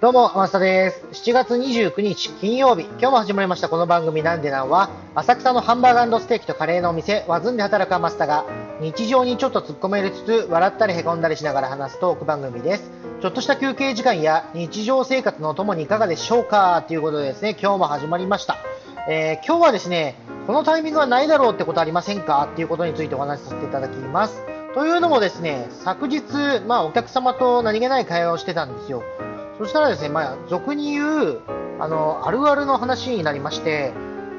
どうも、天下です。7月29日金曜日、今日も始まりましたこの番組なんでなんは、浅草のハンバーガーステーキとカレーのお店、ワズンで働くマスタが、日常にちょっと突っ込めるつつ、笑ったりへこんだりしながら話すトーク番組です。ちょっとした休憩時間や日常生活のともにいかがでしょうかということでですね、今日も始まりました。えー、今日はですね、このタイミングはないだろうってことありませんか？っていうことについてお話しさせていただきます。というのもですね、昨日、まあお客様と何気ない会話をしてたんですよ。そしたらですね、まあ、俗に言う、あの、あるあるの話になりまして、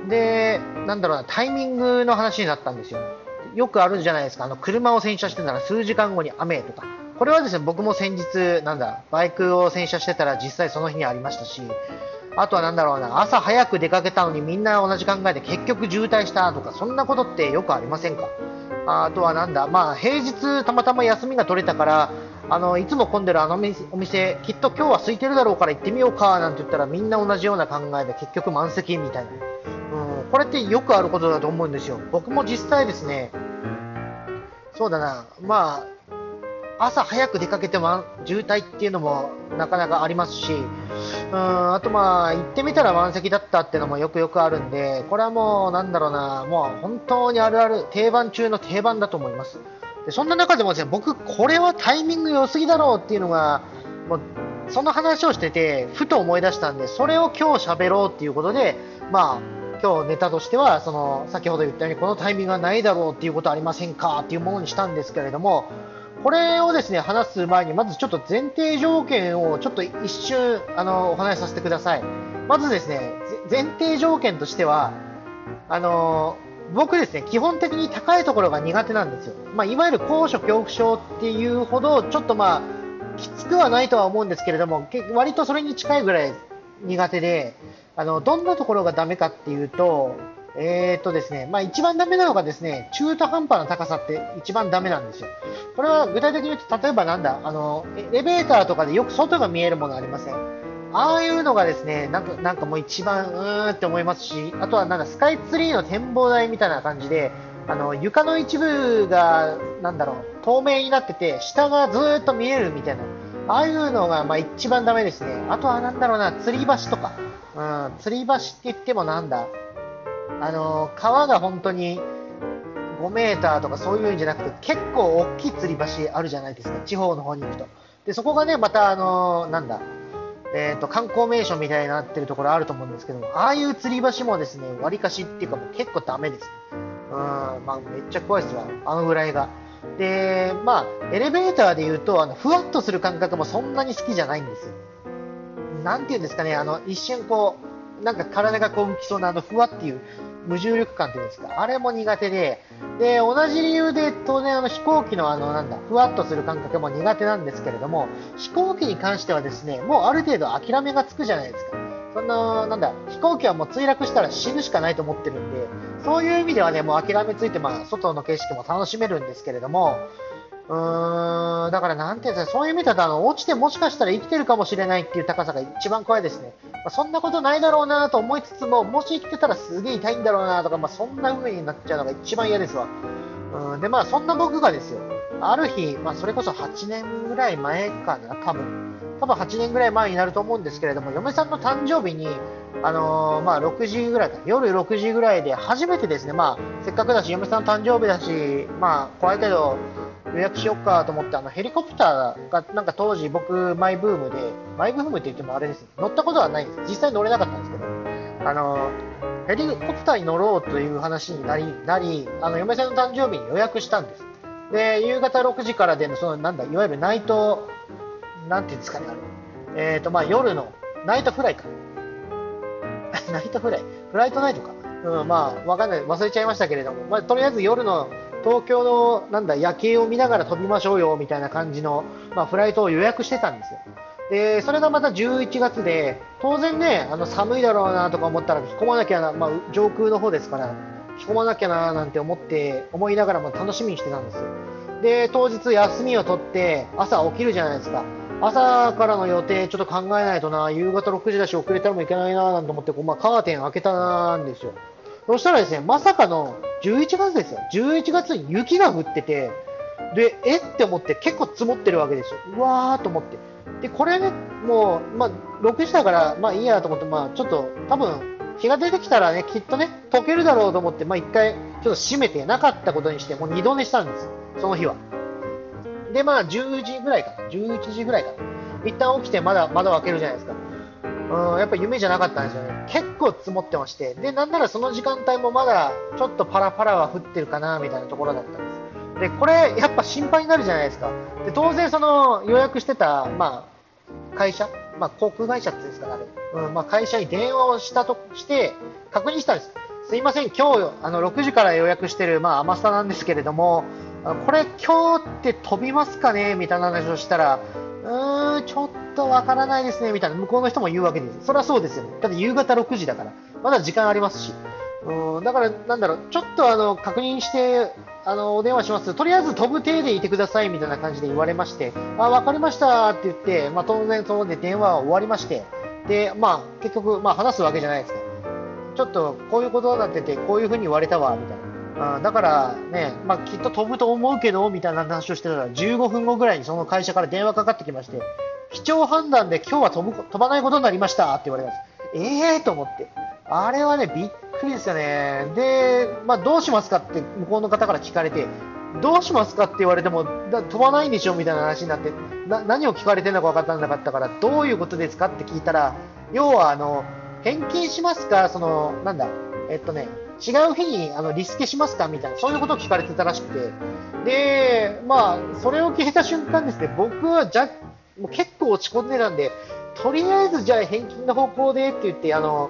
で、なんだろうな、タイミングの話になったんですよ。よくあるじゃないですか、あの、車を洗車してたら数時間後に雨とか。これはですね、僕も先日、なんだ、バイクを洗車してたら実際その日にありましたし、あとはなだろうな、朝早く出かけたのにみんな同じ考えで結局渋滞したとか、そんなことってよくありませんか？あとはなんだ、まあ平日たまたま休みが取れたから、あのいつも混んでるあのお店、きっと今日は空いてるだろうから行ってみようかなんて言ったらみんな同じような考えで結局満席みたいな、うん、これってよくあることだと思うんですよ。僕も実際ですね、そうだな、まあ、朝早く出かけても渋滞っていうのもなかなかありますし、うん、あとまあ、行ってみたら満席だったっていうのもよくよくあるんで、これはもうなんだろうな、もう本当にあるある、定番中の定番だと思います。でそんな中でもですね、僕、これはタイミング良すぎだろうっていうのが、もうその話をしてて、ふと思い出したんで、それを今日喋ろうっていうことで、まあ、今日ネタとしては、その、先ほど言ったように、このタイミングがないだろうっていうことはありませんかっていうものにしたんですけれども、これをですね、話す前に、まずちょっと前提条件をちょっと一瞬、あの、お話しさせてください。まずですね、前提条件としては、あの僕ですね、基本的に高いところが苦手なんですよ。まあ、いわゆる高所恐怖症っていうほど、ちょっとまあ、きつくはないとは思うんですけれども、割とそれに近いぐらい苦手で、あの、どんなところがダメかっていうと、えー、っとですね、まあ一番ダメなのがですね、中途半端な高さって一番ダメなんですよ。これは具体的に言うと、例えばなんだ、あの、エレベーターとかでよく外が見えるものありませんああいうのがですね、なんかなんかもう一番うーんって思いますし、あとはなんかスカイツリーの展望台みたいな感じで、あの床の一部がなんだろう透明になってて、下がずっと見えるみたいな、ああいうのがまあ一番ダメですね。あとはなんだろうな、吊り橋とか、うん、吊り橋って言ってもなんだ、あの川が本当に5メーターとかそういうんじゃなくて、結構大きい吊り橋あるじゃないですか、地方の方に行くと。でそこがね、またあのなんだ、えーと、観光名所みたいになってるところあると思うんですけどああいう吊り橋もですね、割かしっていうかもう結構ダメです。うん、まあめっちゃ怖いですわ、あのぐらいが。で、まあ、エレベーターで言うと、あの、ふわっとする感覚もそんなに好きじゃないんですよ。なんていうんですかね、あの、一瞬こう、なんか体がこう浮きそうなあの、ふわっていう、無重力感というんですか、あれも苦手で、で、同じ理由で当然あの飛行機のあの、なんだ、ふわっとする感覚も苦手なんですけれども、飛行機に関してはですね、もうある程度諦めがつくじゃないですか。そんな、なんだ、飛行機はもう墜落したら死ぬしかないと思ってるんで、そういう意味ではね、もう諦めついて、まあ、外の景色も楽しめるんですけれども、うーん、だからなんていうんですか、そういう意味だと、落ちてもしかしたら生きてるかもしれないっていう高さが一番怖いですね。まあ、そんなことないだろうなと思いつつも、もし生きてたらすげえ痛いんだろうなとか、まあ、そんな風になっちゃうのが一番嫌ですわ。うん、で、まあ、そんな僕がですよ、ある日、まあ、それこそ8年ぐらい前かな、多分。多分8年ぐらい前になると思うんですけれども、嫁さんの誕生日に、あのー、まあ、6時ぐらいか、夜6時ぐらいで初めてですね、まあ、せっかくだし、嫁さんの誕生日だし、まあ、怖いけど、予約しよっかと思って、あの、ヘリコプターが、なんか当時僕、マイブームで、マイブームって言ってもあれです、乗ったことはないんです。実際乗れなかったんですけど、あの、ヘリコプターに乗ろうという話になり、なり、あの、嫁さんの誕生日に予約したんです。で、夕方6時からでの、その、なんだ、いわゆるナイト、なんていうんですかね、あの、えっ、ー、と、まあ、夜の、ナイトフライか。ナイトフライ？フライトナイトか。うん、まあ、わかんない。忘れちゃいましたけれども、まあ、とりあえず夜の東京のなんだ夜景を見ながら飛びましょうよみたいな感じの、まあ、フライトを予約してたんですよ。で、それがまた11月で、当然ね、あの寒いだろうなとか思ったら着込まなきゃな、まあ、上空の方ですから、着込まなきゃななんて思って、思いながらも楽しみにしてたんですよ。で、当日休みを取って朝起きるじゃないですか。朝からの予定ちょっと考えないとな、夕方6時だし遅れたらもいけないななんて思って、こうまあ、カーテン開けたんですよ。そしたらですね、まさかの11月ですよ。11月に雪が降ってて、で、えっ？て思って結構積もってるわけですよ。うわーと思って。で、これね、もう、まあ、6時だから、まあいいやと思って、まあちょっと、多分、日が出てきたらね、きっとね、溶けるだろうと思って、まあ一回、ちょっと閉めてなかったことにして、もう二度寝したんです。その日は。で、まあ10時ぐらいかな。11時ぐらいかな。一旦起きて、まだ、まだ開けるじゃないですか。うん、やっぱ夢じゃなかったんですよね。結構積もってまして。で、なんならその時間帯もまだ、ちょっとパラパラは降ってるかな、みたいなところだったんです。で、これ、やっぱ心配になるじゃないですか。で、当然その予約してた、まあ、会社、まあ、航空会社ってですかね、うんまあ、会社に電話をしたとして、確認したんです。すいません、今日あの6時から予約してる、まあ、甘さなんですけれども、これ今日って飛びますかねみたいな話をしたら、ー、ちょっとわからないですね、みたいな、向こうの人も言うわけです。それはそうですよね。だって夕方6時だから、まだ時間ありますし。うん、だから、なんだろう、ちょっとあの、確認して、あの、お電話します。とりあえず飛ぶ体でいてください、みたいな感じで言われまして、あ、わかりましたって言って、まあ、当然、そので電話は終わりまして、で、まあ、結局、まあ、話すわけじゃないですか。ちょっと、こういうことになってて、こういうふうに言われたわ、みたいな。あだからね、まあ、きっと飛ぶと思うけど、みたいな話をしてたら、15分後ぐらいにその会社から電話かかってきまして、基調判断で今日は飛ぶ飛ばないことになりましたって言われます。ええー、と思って。あれはね、びっくりですよね。で、まあ、どうしますかって向こうの方から聞かれて、どうしますかって言われても、飛ばないんでしょみたいな話になって、何を聞かれてるのか分からなかったから、どういうことですかって聞いたら、要は、あの、返金しますかその、なんだ、えっとね、違う日にあのリスケしますか？みたいな、そういうことを聞かれてたらしくて、で、まあ、それを聞いた瞬間ですね、僕はじゃもう結構落ち込んでたんで、とりあえずじゃあ返金の方向でって言って、あの、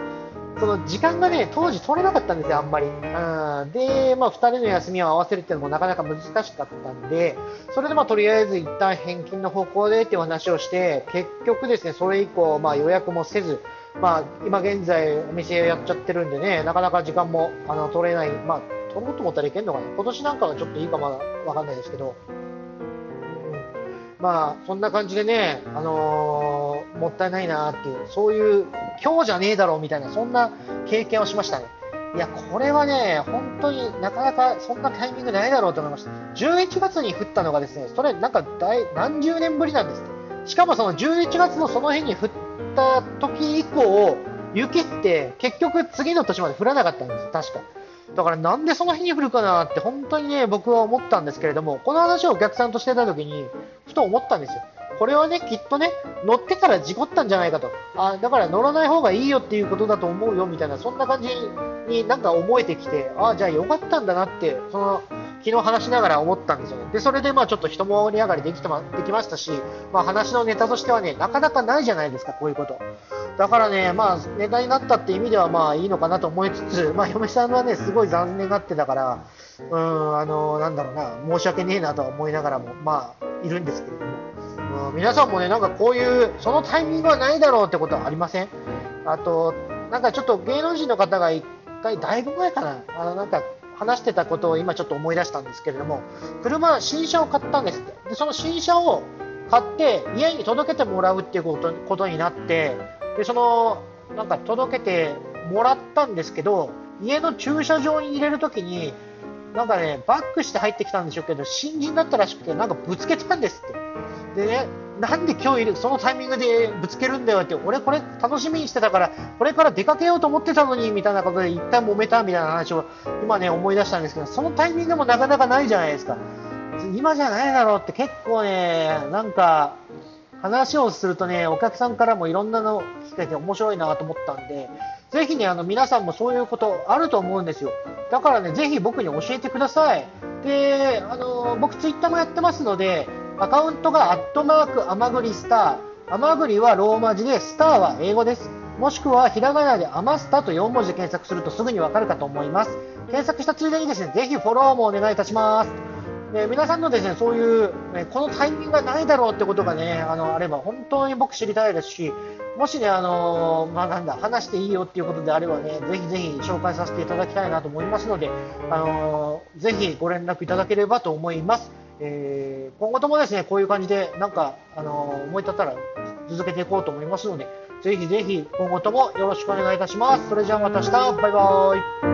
その時間がね、当時取れなかったんですよ、あんまり。うん、で、まあ、2人の休みを合わせるっていうのもなかなか難しかったんで、それでまあ、とりあえず一旦返金の方向でっていう話をして、結局ですね、それ以降、まあ、予約もせず、まあ、今現在お店やっちゃってるんでね、なかなか時間もあの取れない、まあ、取ろうと思ったらいけんのかな。今年なんかはちょっといいかまだわかんないですけど、うん、まあ、そんな感じでね、あのー、もったいないなっていう、そういう、今日じゃねえだろうみたいな、そんな経験をしましたね。いや、これはね、本当になかなかそんなタイミングないだろうと思いました。11月に降ったのがですね、それなんか大何十年ぶりなんです。しかもその11月のその日に降っった時以降、雪って結局次の年まで降らなかったんです確か。だからなんでその日に降るかなって本当にね、僕は思ったんですけれども、この話をお客さんとしてた時に、ふと思ったんですよ。これはね、きっとね、乗ってから事故ったんじゃないかと。あだから乗らない方がいいよっていうことだと思うよみたいな、そんな感じになんか思えてきて、あじゃあよかったんだなって、その昨日話しながら思ったんですよね。で、それでまあちょっと一盛り上がりできてま、できましたし、まあ話のネタとしてはね、なかなかないじゃないですか、こういうこと。だからね、まあネタになったって意味ではまあいいのかなと思いつつ、まあ嫁さんはね、すごい残念がってたから、うん、あの、なんだろうな、申し訳ねえなとは思いながらも、まあ、いるんですけれども。うん、皆さんもね、なんかこういう、そのタイミングはないだろうってことはありません？あと、なんかちょっと芸能人の方が一回、だいぶ前かな、あの、なんか話してたことを今ちょっと思い出したんですけれども、車、新車を買ったんですって。で、その新車を買って家に届けてもらうっていうことことになって、で、その、なんか届けてもらったんですけど、家の駐車場に入れるときに、なんかね、バックして入ってきたんでしょうけど、新人だったらしくて、なんかぶつけたんですって。でね、なんで今日、そのタイミングでぶつけるんだよって、俺これ楽しみにしてたから、これから出かけようと思ってたのに、みたいなことで一旦揉めたみたいな話を今ね、思い出したんですけど、そのタイミングもなかなかないじゃないですか。今じゃないだろうって結構ね、なんか、話をするとね、お客さんからもいろんなの聞けて面白いなと思ったんで、ぜひね、あの皆さんもそういうことあると思うんですよ。だからね、ぜひ僕に教えてください。で、あの僕ツイッターもやってますので、アカウントがアットマークアマグリスター。アマグリはローマ字で、スターは英語です。もしくはひらがなでアマスタと4文字で検索するとすぐにわかるかと思います。検索したついでにですね、ぜひフォローもお願いいたします。で皆さんのですねそういう、ね、このタイミングがないだろうってことがねあのあれば本当に僕知りたいですしもしねあのまあ、なんだ話していいよっていうことであればねぜひぜひ紹介させていただきたいなと思いますのであのぜひご連絡いただければと思います。えー、今後ともですね、こういう感じで、なんか、あのー、思い立ったら続けていこうと思いますので、ぜひぜひ今後ともよろしくお願いいたします。それじゃあまた明日、バイバーイ。